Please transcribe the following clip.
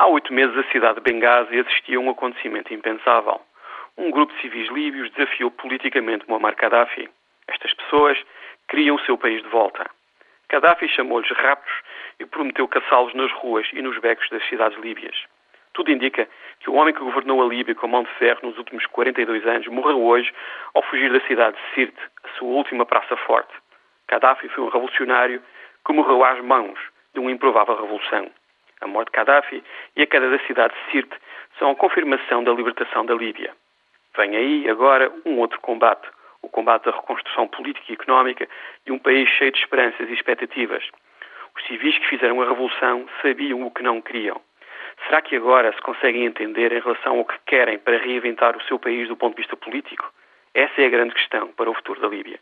Há oito meses, a cidade de Benghazi assistia a um acontecimento impensável. Um grupo de civis líbios desafiou politicamente Muammar Gaddafi. Estas pessoas queriam o seu país de volta. Gaddafi chamou-lhes raptos e prometeu caçá-los nas ruas e nos becos das cidades líbias. Tudo indica que o homem que governou a Líbia com mão de ferro nos últimos 42 anos morreu hoje ao fugir da cidade de Sirte, a sua última praça forte. Gaddafi foi um revolucionário que morreu às mãos de uma improvável revolução. A morte de Gaddafi e a queda da cidade de Sirte são a confirmação da libertação da Líbia. Vem aí agora um outro combate, o combate da reconstrução política e económica de um país cheio de esperanças e expectativas. Os civis que fizeram a revolução sabiam o que não queriam. Será que agora se conseguem entender em relação ao que querem para reinventar o seu país do ponto de vista político? Essa é a grande questão para o futuro da Líbia.